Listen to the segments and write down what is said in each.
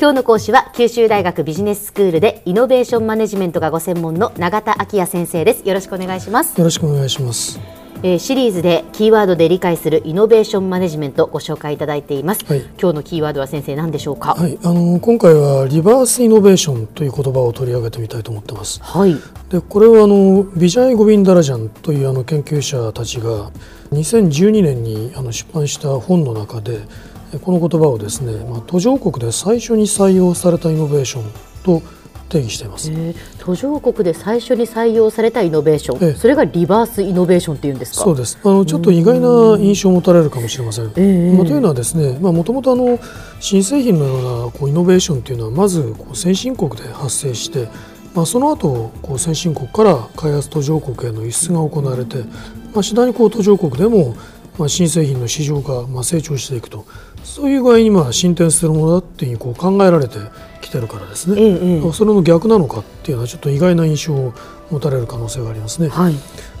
今日の講師は九州大学ビジネススクールでイノベーションマネジメントがご専門の永田晃也先生です。よろしくお願いします、よろしくお願いします。えーシリーズでキーワードで理解するイノベーションマネジメントご紹介いただいています、はい。今日のキーワードは先生何でしょうか？はい、あの今回はリバースイノベーションという言葉を取り上げてみたいと思ってます。はい。で、これはあのビジャイ・ゴビンダラジャンというあの研究者たちが2012年にあの出版した本の中でえこの言葉をですね、まあ、途上国で最初に採用されたイノベーションと定義しています。えー。途上国で最初に採用されたイノベーション、ええ。それがリバースイノベーションっていうんですか？そうです。あのちょっと意外な印象を持たれるかもしれません。ええ。まあ、というのはですねもともと新製品のようなこうイノベーションというのはまずこう先進国で発生して、まあ、その後こう先進国から開発途上国への輸出が行われて、まあ、次第にこう途上国でも、まあ、新製品の市場がまあ成長していくとそういう具合にまあ進展するものだっていうこう考えられてきてるからですね、ええええそれの逆なのかっていうのはちょっと意外な印象を持たれる可能性がありますね。はい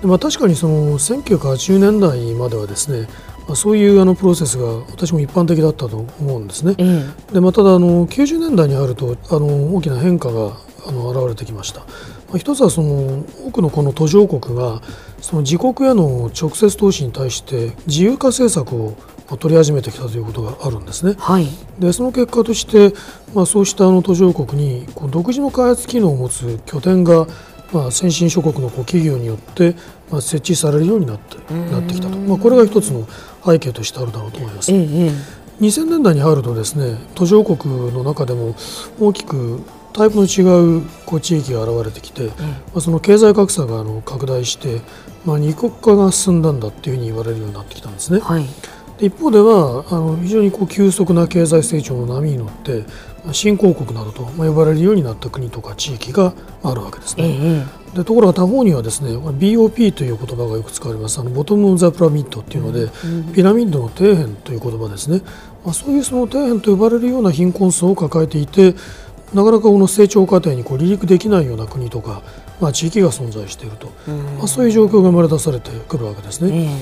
でまあ、確かにその1980年代まではですね、まあ、そういうあのプロセスが私も一般的だったと思うんですね。ええでまあ、ただあの90年代に入るとあの大きな変化があの現れてきました。まあ、一つはその多くのこの途上国がその自国への直接投資に対して自由化政策をまあ取り始めてきたということがあるんですね。はいでその結果として、まあ、そうしたあの途上国にこう独自の開発機能を持つ拠点が、まあ、先進諸国のこう企業によって、まあ、設置されるようになってなってきたと、まあ、これが一つの背景としてあるだろうと思いますえ。えええ2000年代に入るとですね途上国の中でも大きくタイプの違うこう地域が現れてきて、まあ、その経済格差があの拡大して、まあ、二国化が進んだんだっていうふうに言われるようになってきたんですね。はいで一方ではあの非常にこう急速な経済成長の波に乗ってまあ新興国などとまあ呼ばれるようになった国とか地域があるわけですええね。えでところが他方にはですね BOP という言葉がよく使われます。あのボトム・ザ・ピラミッドっていうので、ピラミッドの底辺という言葉ですね、まあ、そういうその底辺と呼ばれるような貧困層を抱えていてなかなかこの成長過程にこう離陸できないような国とか、まあ、地域が存在していると、まあ、そういう状況が生まれ出されてくるわけですね。ええ。まあ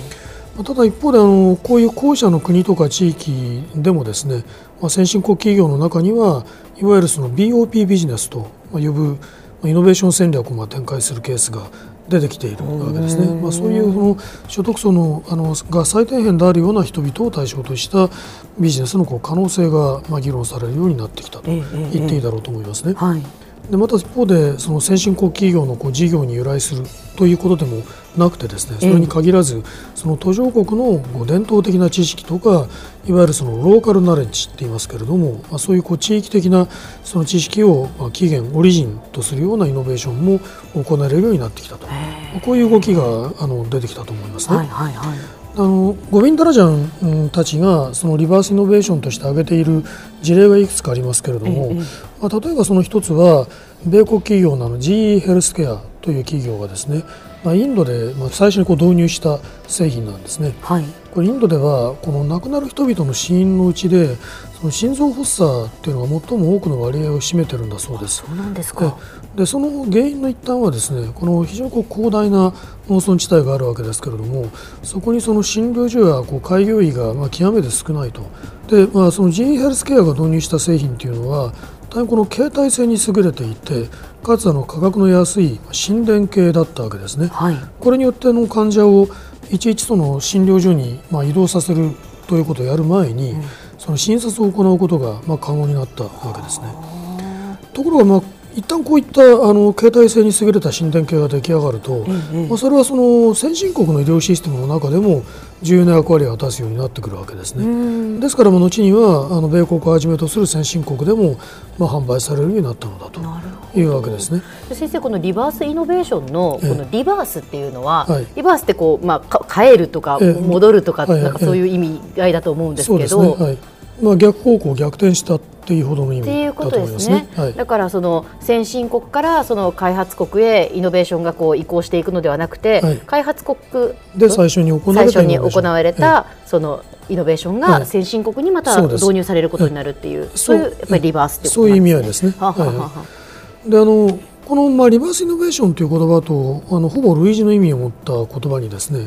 ただ一方であのこういう後者の国とか地域でもですね、まあ、先進国企業の中にはいわゆるその BOP ビジネスとまあ呼ぶまあイノベーション戦略をまあ展開するケースが出てきているわけですね。まあ、そういうその所得層のあのが最底辺であるような人々を対象としたビジネスのこう可能性がまあ議論されるようになってきたと言っていいだろうと思いますね。はいでまた一方でその先進国企業のこう事業に由来するということでもなくてですねそれに限らずその途上国のこう伝統的な知識とかいわゆるそのローカルナレッジって言いますけれども、まあ、そういうこう地域的なその知識をまあ起源オリジンとするようなイノベーションも行われるようになってきたと、まあこういう動きがあの出てきたと思いますね。はいはいはいあのゴビンダラジャンうんたちがそのリバースイノベーションとして挙げている事例がいくつかありますけれども、ええまあ、例えばその一つは米国企業の GE ヘルスケアという企業がですね、まあ、インドでまあ最初にこう導入した製品なんですね。はいこれインドではこの亡くなる人々の死因のうちでその心臓発作っていうのが最も多くの割合を占めてるんだそうです。そうなんですか。でその原因の一端はですねこの非常にこう広大な農村地帯があるわけですけれどもそこにその診療所やこう開業医がまあ極めて少ないと。で、まあ、その GE ヘルスケアが導入した製品というのは大変この携帯性に優れていてかつあの価格の安い心電計だったわけですね。はい。これによっての患者をいちいちその診療所にまあ移動させるということをやる前に、その診察を行うことがまあ可能になったわけですね。ところがまあ一旦こういったあの携帯性に優れた心電計が出来上がると、ええまあ、それはその先進国の医療システムの中でも重要な役割を果たすようになってくるわけですね。うんですからまあ後にはあの米国をはじめとする先進国でもまあ販売されるようになったのだというわけですね。で先生このリバースイノベーションのこええのリバースっていうのは、はいリバースってこう、まあ、か変えるとかええ戻るとか,、はいなんかそういう意味合いだと思うんですけど。まあ逆方向逆転したっていうほどの意味だと思いとですね。ますね。はい。だからその先進国からその開発国へイノベーションがこう移行していくのではなくて、はい。開発国で最初に行われた最初にイノベーション。行われたそのイノベーションがはい。先進国にまた導入されることになるっていう、そういうやっぱりリバースっていうことそういう意味合ないですね。はははははいであのこの、まあ、リバースイノベーションという言葉とあのほぼ類似の意味を持った言葉にですね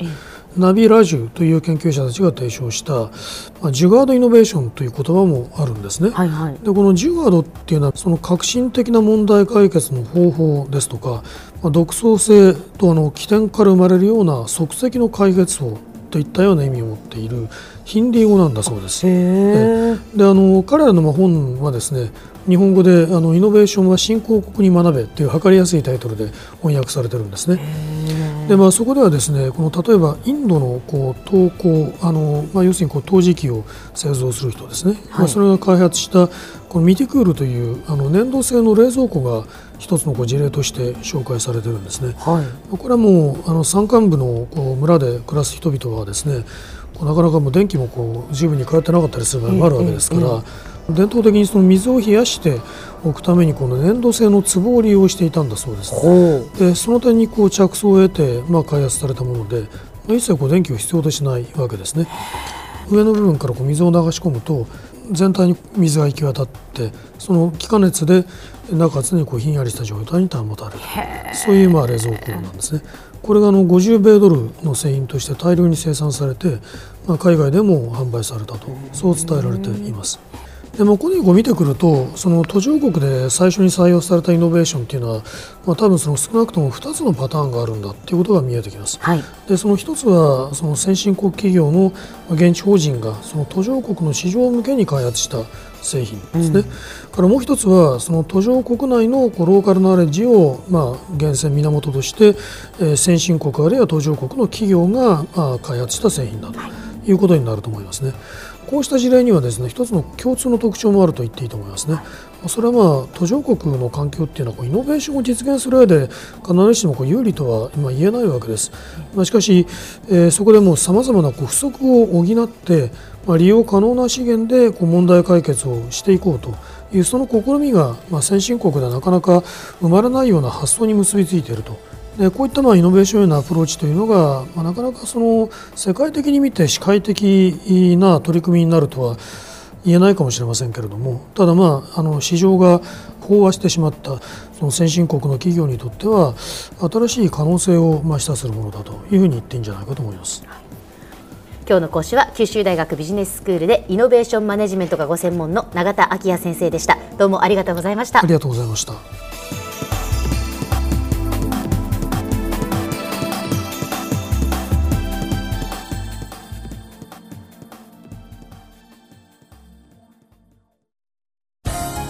ナビ・ラジュという研究者たちが提唱した、まあ、ジュガード・イノベーションという言葉もあるんですね。はいはい、でこのジュガードっていうのはその革新的な問題解決の方法ですとか、まあ、独創性とあの起点から生まれるような即席の解決法といったような意味を持っているヒンディー語なんだそうです。であの彼らの本はですね日本語であの「イノベーションは新興国に学べ」という分かりやすいタイトルで翻訳されてるんですね。でまあ、そこではですねこの例えばインドのこう投稿あの、まあ、要するにこう陶磁器を製造する人ですね、はい、まあ、それが開発したこのミティクールというあの粘土製の冷蔵庫が一つのこう事例として紹介されてるんですね。はい、これはもうあの山間部のこう村で暮らす人々はですねなかなかもう電気もこう十分に通ってなかったりする場合もあるわけですから、伝統的にその水を冷やしておくためにこの粘土製の壺を利用していたんだそうです。でその点にこう着想を得て、まあ、開発されたもので一切こう電気を必要としないわけですね。上の部分からこう水を流し込むと全体に水が行き渡ってその気化熱で中常にこうひんやりした状態に保たれるそういうまあ冷蔵庫なんですね。これがあの50米ドルの製品として大量に生産されて、まあ、海外でも販売されたとそう伝えられています。でもここにこう見てくるとその途上国で最初に採用されたイノベーションっていうのは、まあ、多分その少なくとも2つのパターンがあるんだっていうことが見えてきます。はい、でその1つはその先進国企業の現地法人がその途上国の市場向けに開発した製品ですね、うん、からもう一つはその途上国内のこうローカルナレッジをまあ源泉源として、えー、先進国あるいは途上国の企業がまあ開発した製品だということになると思いますね。こうした事例にはですね一つの共通の特徴もあると言っていいと思いますね。それはまあ途上国の環境っていうのはこうイノベーションを実現する上で必ずしもこう有利とは今言えないわけです。まあ、しかし、えー、そこでもさまざまなこう不足を補って、まあ、利用可能な資源でこう問題解決をしていこうというその試みが、まあ、先進国ではなかなか生まれないような発想に結びついていると。でこういったまあイノベーションへのアプローチというのが、まあ、なかなかその世界的に見て視界的な取り組みになるとは言えないかもしれませんけれどもただ、まあ、あの市場が飽和してしまったその先進国の企業にとっては新しい可能性をまあ示唆するものだというふうに言っていいんじゃないかと思います。今日の講師は九州大学ビジネススクールでイノベーションマネジメントがご専門の永田昭也先生でした。どうもありがとうございました。ありがとうございました